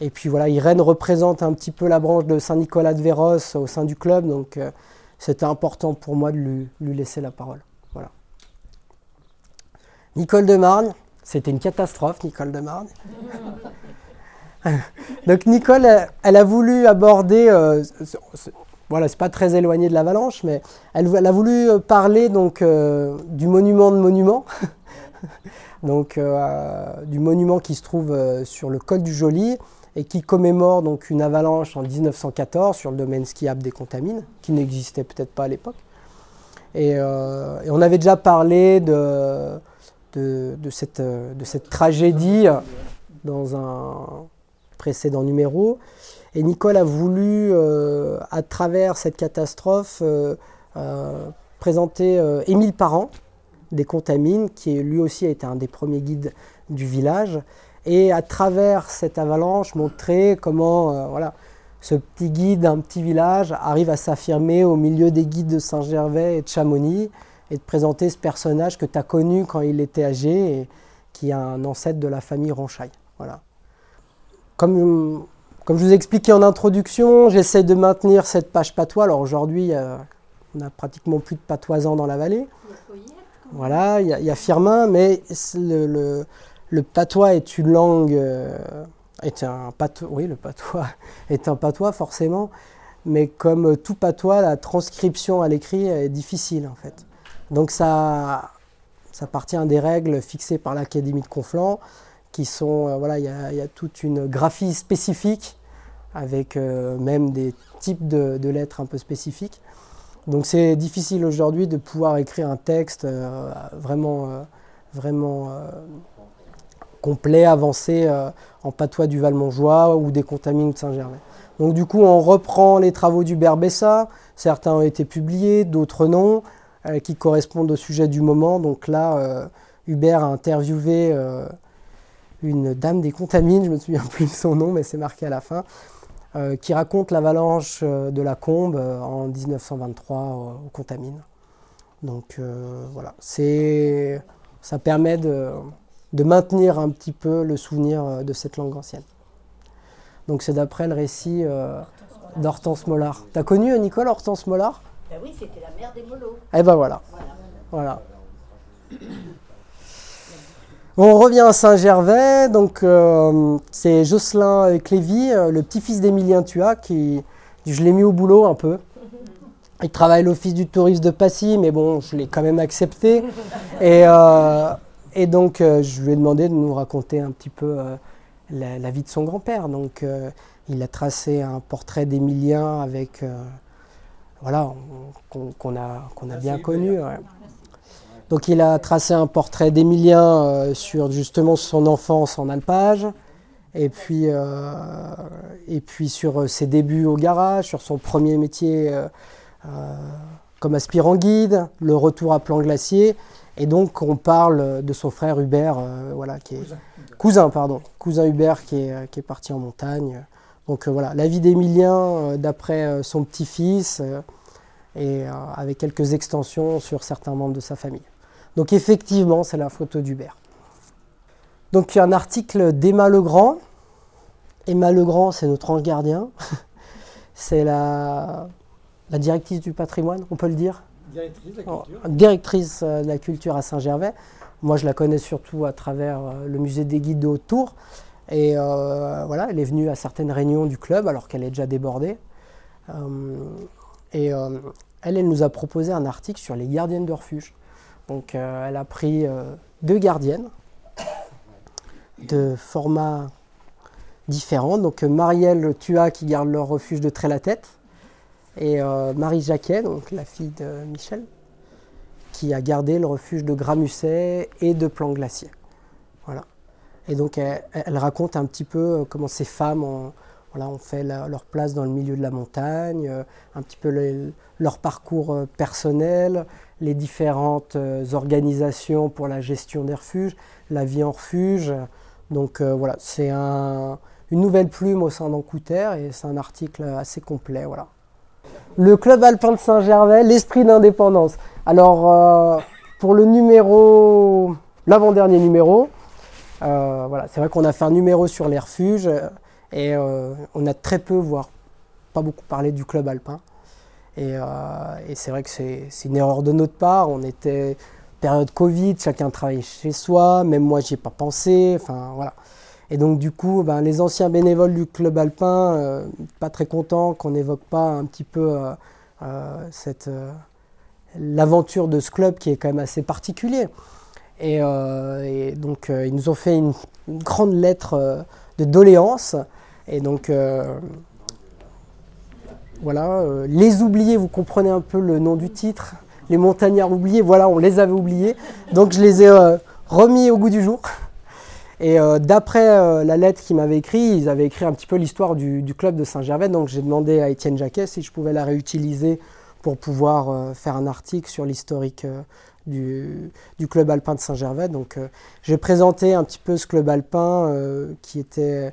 S2: Et puis voilà, Irène représente un petit peu la branche de Saint-Nicolas de Véros au sein du club, donc c'était important pour moi de lui, laisser la parole. Voilà. Nicole de Marne, c'était une catastrophe, Nicole de Marne. Donc Nicole, elle, a voulu aborder, euh, voilà, c'est pas très éloigné de l'avalanche, mais elle, a voulu parler donc euh, du monument de monument, donc euh, du monument qui se trouve sur le col du Joli et qui commémore donc une avalanche en 1914 sur le domaine skiable des Contamines, qui n'existait peut-être pas à l'époque. Et, on avait déjà parlé de cette tragédie dans un précédent numéro. Et Nicole a voulu, euh, à travers cette catastrophe, euh, euh, présenter Émile Parent, des Contamines, qui lui aussi a été un des premiers guides du village, et à travers cette avalanche, montrer comment voilà, ce petit guide d'un petit village arrive à s'affirmer au milieu des guides de Saint-Gervais et de Chamonix, et de présenter ce personnage que tu as connu quand il était âgé, et qui est un ancêtre de la famille Ronchaille. Voilà. Comme, comme je vous ai expliqué en introduction, j'essaie de maintenir cette page patois. Alors aujourd'hui, on a pratiquement plus de patoisans dans la vallée. Voilà, il y, a Firmin, mais le, le, patois est une langue, euh, est un patois, oui, le patois est un patois forcément, mais comme tout patois, la transcription à l'écrit est difficile en fait. Donc ça, ça appartient à des règles fixées par l'Académie de Conflans qui sont, euh, voilà, il y, a toute une graphie spécifique avec euh, même des types de, lettres un peu spécifiques. Donc c'est difficile aujourd'hui de pouvoir écrire un texte euh, vraiment, vraiment complet, avancé en patois du Valmonjois ou des contamines de Saint-Gervais. Donc du coup, on reprend les travaux du Bessa. Certains ont été publiés, d'autres non, qui correspondent au sujet du moment. Donc là, Hubert a interviewé une dame des Contamines, je me souviens plus de son nom, mais c'est marqué à la fin, euh, qui raconte l'avalanche euh, de la Combe euh, en 1923 aux Contamines. Donc voilà, c'est, ça permet de, de, maintenir un petit peu le souvenir de cette langue ancienne. Donc c'est d'après le récit d'Hortense Mollard. T'as connu Nicole Hortense Mollard?
S5: Ben Oui, c'était la mère des Molos.
S2: Eh ben voilà. voilà. On revient à Saint-Gervais, donc euh, c'est Jocelyn Clévy, euh, le petit-fils d'Émilien Tua, qui je l'ai mis au boulot un peu. Il travaille à l'office du tourisme de Passy, mais bon, je l'ai quand même accepté. Et, euh, et donc, je lui ai demandé de nous raconter un petit peu la, vie de son grand-père. Donc, il a tracé un portrait d'Émilien avec, voilà, qu'on a, qu'on a bien connu. Donc il a tracé un portrait d'Emilien euh, sur justement son enfance en alpage, et puis, euh, et puis sur euh, ses débuts au garage, sur son premier métier comme aspirant guide, le retour à plan glacier, et donc on parle de son frère Hubert, voilà, qui est cousin, pardon, cousin Hubert qui est, qui est parti en montagne. Donc voilà, la vie d'Emilien d'après son petit-fils et avec quelques extensions sur certains membres de sa famille. Donc effectivement, c'est la photo d'Hubert. Donc un article d'Emma Legrand. Emma Legrand, c'est notre ange gardien. c'est la, la directrice du patrimoine, on peut le dire
S3: Directrice de la culture.
S2: Directrice euh, de la culture à Saint-Gervais. Moi, je la connais surtout à travers euh, le musée des guides de Haute-Tour. Et euh, voilà, elle est venue à certaines réunions du club alors qu'elle est déjà débordée. et elle, elle nous a proposé un article sur les gardiennes de refuge. Donc euh, elle a pris euh, deux gardiennes de formats différents. Donc euh, Marielle Tua qui garde leur refuge de Trait-la-Tête et Marie Jacquet, la fille de Michel, qui a gardé le refuge de Gramusset et de Plan Glacier. Voilà. Et donc elle, raconte un petit peu comment ces femmes ont, fait leur place dans le milieu de la montagne, un petit peu leur parcours personnel, les différentes euh, organisations pour la gestion des refuges, la vie en refuge. Donc euh, voilà, c'est un, une nouvelle plume au sein d'Ancouter et c'est un article assez complet. Voilà. Le club alpin de Saint-Gervais, l'esprit d'indépendance. Alors euh, pour le numéro, l'avant-dernier numéro, c'est vrai qu'on a fait un numéro sur les refuges et on a très peu, voire pas beaucoup parlé du club alpin. Et, et c'est vrai que c'est une erreur de notre part. On était période Covid, chacun travaillait chez soi, même moi j'y ai pas pensé. Enfin voilà. Et donc du coup, ben, les anciens bénévoles du club alpin, pas très contents qu'on n'évoque pas un petit peu cette l'aventure de ce club qui est quand même assez particulier. Et, euh, donc, euh, ils nous ont fait une, grande lettre euh, de doléance. Et donc, voilà, les oubliés, vous comprenez un peu le nom du titre. Les montagnards oubliés, voilà, on les avait oubliés. Donc, je les ai remis au goût du jour. Et d'après la lettre qu'ils m'avaient écrite, ils avaient écrit un petit peu l'histoire du, du, club de Saint-Gervais. Donc j'ai demandé à Étienne Jacquet si je pouvais la réutiliser pour pouvoir faire un article sur l'historique du, club alpin de Saint-Gervais. Donc euh, j'ai présenté un petit peu ce club alpin euh, qui était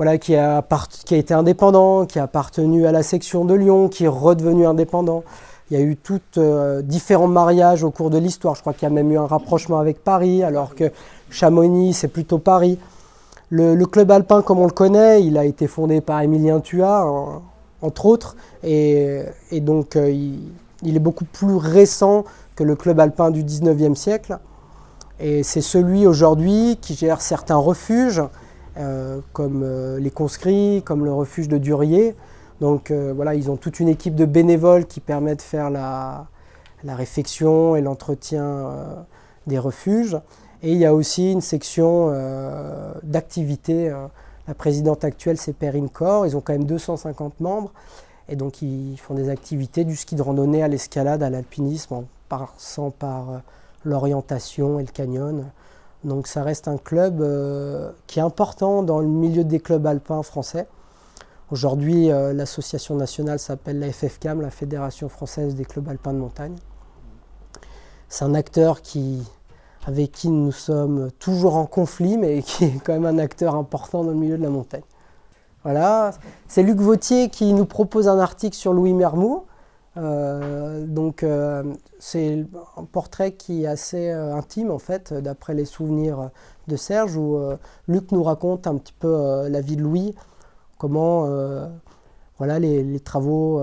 S2: voilà, qui a, été indépendant, qui a appartenu à la section de Lyon, qui est redevenu indépendant. Il y a eu tous euh, différents mariages au cours de l'histoire. Je crois qu'il y a même eu un rapprochement avec Paris, alors que Chamonix, c'est plutôt Paris. Le, club alpin, comme on le connaît, il a été fondé par Émilien Thuat, entre autres, et, donc il, il, est beaucoup plus récent le club alpin du 19e siècle. Et c'est celui aujourd'hui qui gère certains refuges, euh, comme euh, les conscrits, comme le refuge de Durier. Donc euh, voilà, ils ont toute une équipe de bénévoles qui permet de faire la, réfection et l'entretien des refuges. Et il y a aussi une section d'activité. la présidente actuelle, c'est Perrine Corps. Ils ont quand même 250 membres. Et donc, ils font des activités du ski de randonnée à l'escalade, à l'alpinisme, passant par euh, l'orientation et le canyon. Donc ça reste un club euh, qui est important dans le milieu des clubs alpins français. Aujourd'hui, euh, l'association nationale s'appelle la FFCAM, la Fédération française des clubs alpins de montagne. C'est un acteur qui, avec qui nous sommes toujours en conflit, mais qui est quand même un acteur important dans le milieu de la montagne. Voilà, c'est Luc Vautier qui nous propose un article sur Louis Mermoux. Euh, donc euh, c'est un portrait qui est assez euh, intime en fait, d'après les souvenirs de Serge, où Luc nous raconte un petit peu la vie de Louis, comment voilà, les, travaux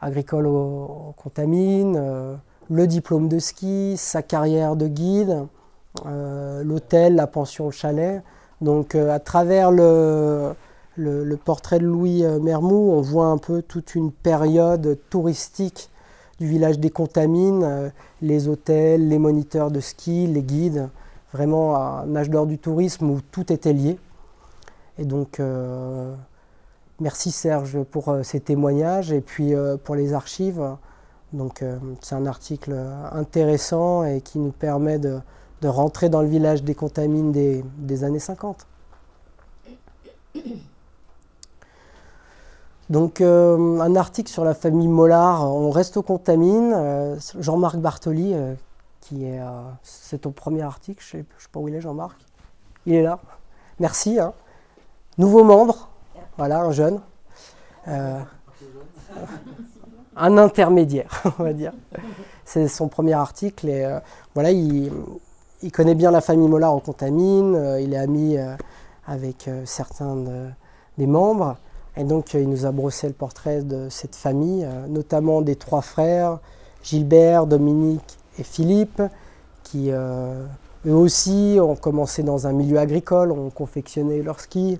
S2: agricoles au, contaminent, le diplôme de ski, sa carrière de guide, l'hôtel, la pension, le chalet. Donc à travers le, le, portrait de Louis euh, Mermoux, on voit un peu toute une période touristique du village des Contamines, euh, les hôtels, les moniteurs de ski, les guides, vraiment un âge d'or du tourisme où tout était lié. Et donc, euh, merci Serge pour ces témoignages et puis pour les archives. Donc, c'est un article intéressant et qui nous permet de, rentrer dans le village des Contamines des années 50. Donc euh, un article sur la famille Mollard, on reste au contamine. Euh, Jean-Marc Bartoli, euh, qui est, c'est ton premier article, je ne sais, pas où il est Jean-Marc. Il est là. Merci. Hein. Nouveau membre, voilà, un jeune. un intermédiaire, on va dire. C'est son premier article voilà, il, il, connaît bien la famille Mollard au contamine, il est ami avec certains des membres. Et donc, euh, il nous a brossé le portrait de cette famille, euh, notamment des trois frères, Gilbert, Dominique et Philippe, qui euh, eux aussi ont commencé dans un milieu agricole, ont confectionné leur ski,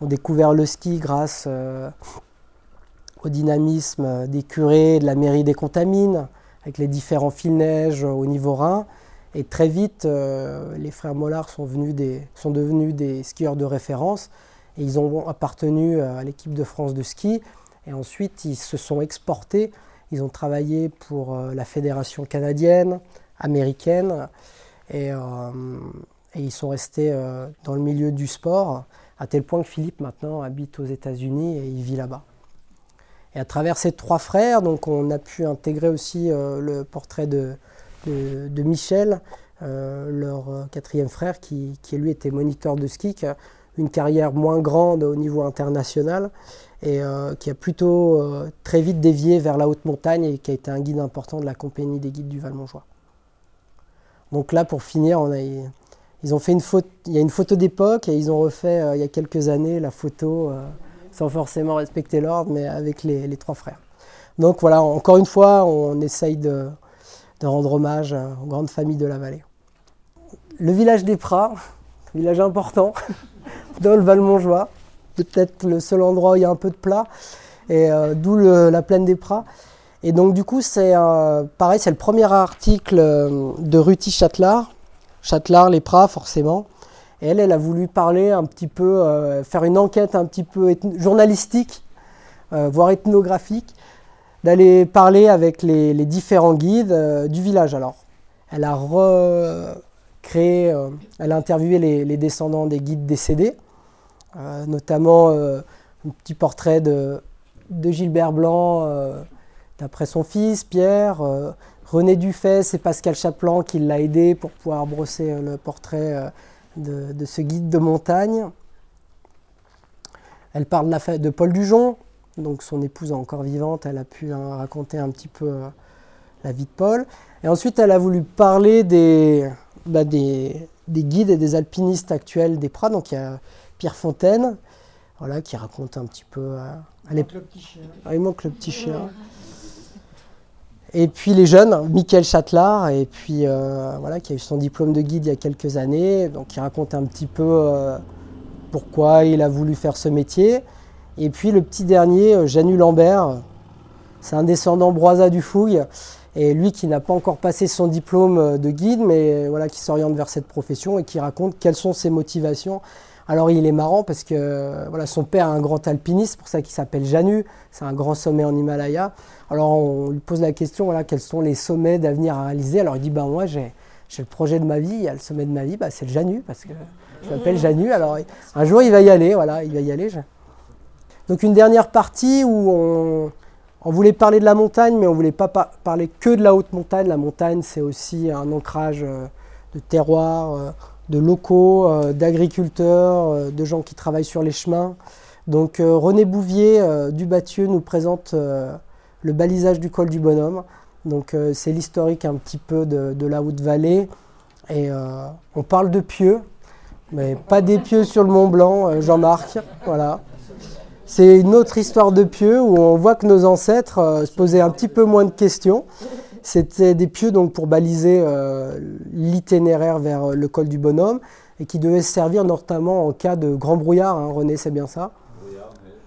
S2: ont découvert le ski grâce au dynamisme des curés de la mairie des Contamines, avec les différents fils-neige au niveau Rhin. Et très vite, les frères Mollard sont devenus des skieurs de référence ils ont appartenu à l'équipe de France de ski. Et ensuite, ils se sont exportés. Ils ont travaillé pour euh, la fédération canadienne, américaine. Et, euh, ils sont restés euh, dans le milieu du sport, à tel point que Philippe maintenant habite aux États-Unis et il vit là-bas. Et à travers ces trois frères, donc on a pu intégrer aussi le portrait de, Michel, leur quatrième frère, qui, lui était moniteur de ski, une carrière moins grande au niveau international et euh, qui a plutôt euh, très vite dévié vers la haute montagne et qui a été un guide important de la compagnie des guides du Val-Montjoie. Donc là, pour finir, ils ont fait une photo, il y a une photo d'époque et ils ont refait euh, il y a quelques années la photo, sans forcément respecter l'ordre, mais avec les, trois frères. Donc voilà, encore une fois, on essaye de, de rendre hommage aux grandes familles de la vallée. Le village des Prats, village important dans le Val-Montjoie, peut-être le seul endroit où il y a un peu de plat, et euh, d'où la plaine des Prats. Et donc du coup, c'est pareil, c'est le premier article euh, de Ruti Châtelard, Châtelard, les Prats forcément. Et elle, elle a voulu parler un petit peu, euh, faire une enquête un petit peu journalistique, voire ethnographique, d'aller parler avec les, les différents guides du village. Alors, elle a euh, elle a interviewé les, descendants des guides décédés, euh, notamment euh, un petit portrait de, Gilbert Blanc, d'après son fils, Pierre. René Dufay, c'est Pascal Chaplan qui l'a aidé pour pouvoir brosser le portrait de, ce guide de montagne. Elle parle de, Paul Dujon, donc son épouse encore vivante, elle a pu hein, raconter un petit peu la vie de Paul. Et ensuite, elle a voulu parler des, bah, des, des guides et des alpinistes actuels des Prats. Donc il y a Pierre Fontaine, voilà, qui raconte un petit peu. euh, à l'époque-
S3: le petit chien.
S2: ah, il manque le petit chien. Et puis les jeunes, Michael Châtelard, et puis euh, voilà, qui a eu son diplôme de guide il y a quelques années, donc qui raconte un petit peu euh, pourquoi il a voulu faire ce métier. Et puis le petit dernier, Janu Lambert, c'est un descendant broisa du Fouille, et lui qui n'a pas encore passé son diplôme euh, de guide, mais euh, voilà, qui s'oriente vers cette profession et qui raconte quelles sont ses motivations. Alors il est marrant parce que euh, voilà, son père est un grand alpiniste, pour ça qu'il s'appelle Janu, c'est un grand sommet en Himalaya. Alors on lui pose la question, voilà, quels sont les sommets d'avenir à réaliser Alors il dit, ben moi j'ai le projet de ma vie, il y a le sommet de ma vie, bah, c'est le Janu, parce que je m'appelle Janu, alors un jour il va y aller, voilà, il va y aller. Donc une dernière partie où on, on voulait parler de la montagne, mais on voulait pas pa- parler que de la haute montagne. La montagne, c'est aussi un ancrage euh, de terroir, euh, de locaux, euh, d'agriculteurs, de gens qui travaillent sur les chemins. Donc René Bouvier du Bathieu nous présente le balisage du col du Bonhomme. Donc c'est l'historique un petit peu de, la Haute-Vallée. Et on parle de pieux, mais pas des pieux sur le Mont Blanc, Jean-Marc. Voilà. C'est une autre histoire de pieux où on voit que nos ancêtres euh, se posaient un petit peu moins de questions. C'était des pieux donc pour baliser euh, l'itinéraire vers euh, le col du Bonhomme et qui devaient servir notamment en cas de grand brouillard. hein. René, c'est bien ça?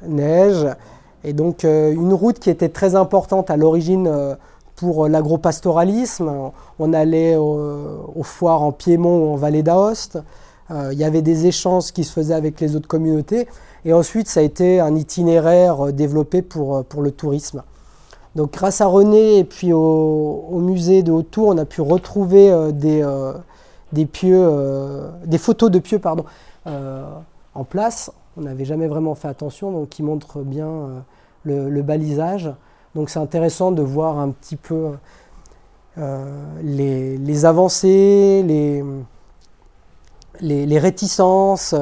S2: Neige. Et donc une route qui était très importante à l'origine pour l'agropastoralisme. On allait au- aux foires en Piémont ou en Vallée d'Aoste. Il y avait des échanges qui se faisaient avec les autres communautés. Et ensuite, ça a été un itinéraire euh, développé pour, euh, pour le tourisme. Donc, grâce à René et puis au, au musée de Haute-Tour, on a pu retrouver euh, des, des pieux, des photos de pieux pardon, en place. On n'avait jamais vraiment fait attention, donc qui montrent bien le, balisage. Donc, c'est intéressant de voir un petit peu les, les avancées, les, les réticences.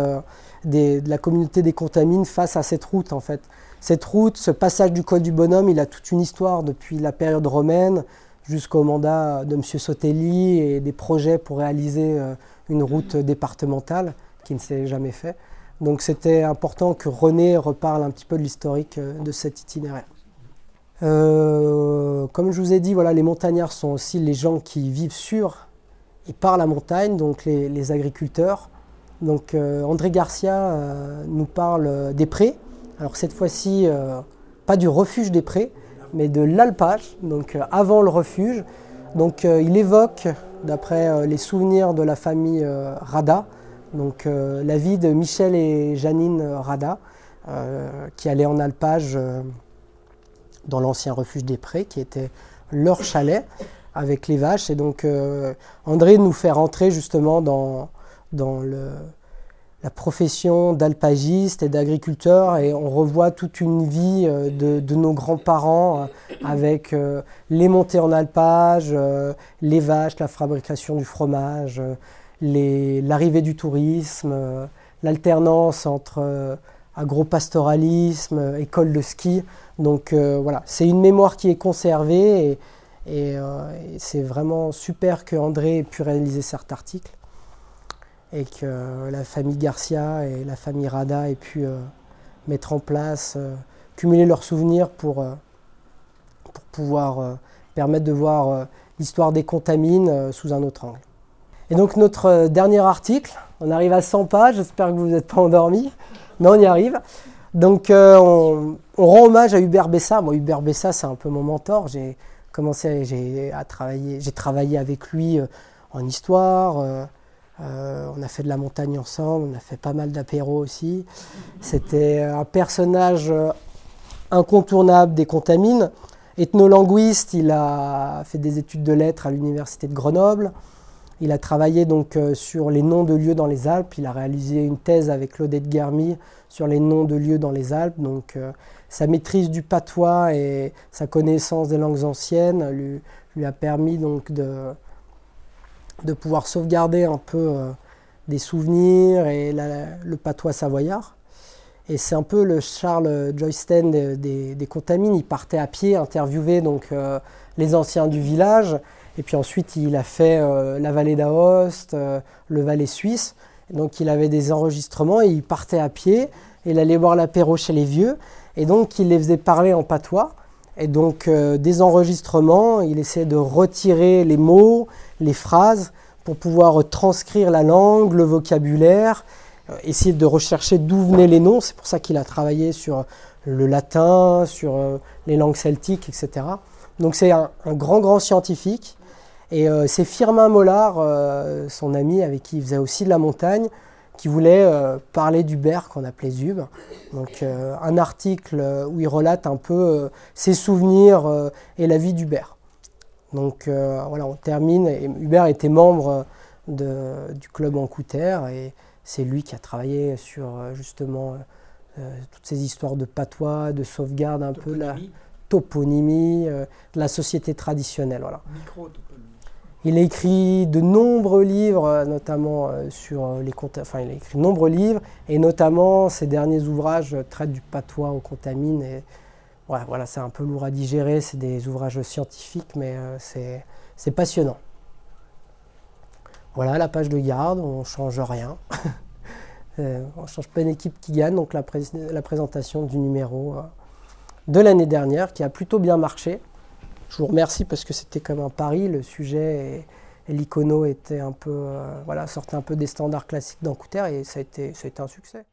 S2: De la communauté des contamines face à cette route en fait. Cette route, ce passage du col du bonhomme, il a toute une histoire depuis la période romaine jusqu'au mandat de M. Sotelli et des projets pour réaliser euh, une route départementale qui ne s'est jamais fait. Donc c'était important que René reparle un petit peu de l'historique euh, de cet itinéraire. Euh, comme je vous ai dit, voilà, les montagnards sont aussi les gens qui vivent sur et par la montagne, donc les agriculteurs. Donc euh, André Garcia euh, nous parle des prés. Alors cette fois-ci, euh, pas du refuge des prés, mais de l'alpage, donc avant le refuge. Donc il évoque, d'après les souvenirs de la famille Rada, donc la vie de Michel et Janine Rada, qui allaient en alpage dans l'ancien refuge des prés, qui était leur chalet avec les vaches. Et donc André nous fait rentrer justement dans, dans le, la profession d'alpagiste et d'agriculteur et on revoit toute une vie euh, de, de nos grands-parents euh, avec euh, les montées en alpage, les vaches, la fabrication du fromage, l'arrivée du tourisme, l'alternance entre agropastoralisme, école de ski. Donc voilà, c'est une mémoire qui est conservée et c'est vraiment super que André ait pu réaliser cet article. Et que la famille Garcia et la famille Rada aient pu euh, mettre en place, euh, cumuler leurs souvenirs pour, euh, pour pouvoir permettre de voir l'histoire des contamines sous un autre angle. Et donc notre dernier article, on arrive à 100 pages, j'espère que vous n'êtes pas endormis, mais on y arrive. Donc on, rend hommage à Hubert Bessa. Moi, Hubert Bessa, c'est un peu mon mentor. J'ai commencé j'ai j'ai travaillé avec lui en histoire, euh, on a fait de la montagne ensemble, on a fait pas mal d'apéros aussi. C'était un personnage euh, incontournable des contamines. Ethnolinguiste, il a fait des études de lettres à l'université de Grenoble. Il a travaillé donc euh, sur les noms de lieux dans les Alpes. Il a réalisé une thèse avec Claudette Guermy sur les noms de lieux dans les Alpes. Donc sa maîtrise du patois et sa connaissance des langues anciennes lui, lui a permis donc de, de pouvoir sauvegarder un peu euh, des souvenirs et le patois savoyard. Et c'est un peu le Charles Joysten des, des, Contamines. Il partait à pied, interviewait donc euh, les anciens du village. Et puis ensuite, il a fait euh, la vallée d'Aoste, le Valais suisse. donc il avait des enregistrements et il partait à pied. il allait boire l'apéro chez les vieux. Et donc il les faisait parler en patois. Et donc des enregistrements, il essayait de retirer les mots, les phrases pour pouvoir transcrire la langue, le vocabulaire, euh, essayer de rechercher d'où venaient les noms. C'est pour ça qu'il a travaillé sur le latin, sur euh, les langues celtiques, etc. Donc c'est un, grand, grand scientifique. Et euh, c'est Firmin Mollard, son ami avec qui il faisait aussi de la montagne, qui voulait parler du berre qu'on appelait Zub. Donc un article où il relate un peu ses souvenirs et la vie du berre. Donc euh, voilà, on termine. Hubert était membre du club en Couter et c'est lui qui a travaillé sur euh, justement euh, toutes ces histoires de patois, de sauvegarde, un peu la toponymie, de la société traditionnelle. Voilà. Il a écrit de nombreux livres, notamment sur les enfin il a écrit de nombreux livres, et notamment ses derniers ouvrages traitent du patois aux contamines. Et, voilà, c'est un peu lourd à digérer, c'est des ouvrages scientifiques, mais euh, c'est passionnant. Voilà la page de garde, on ne change rien. Euh, on ne change pas une équipe qui gagne, donc la, présentation du numéro euh, de l'année dernière qui a plutôt bien marché. Je vous remercie parce que c'était comme un pari, le sujet et, l'icono était un peu, voilà, sortait un peu des standards classiques d'Ancouter et ça a ça a été un succès.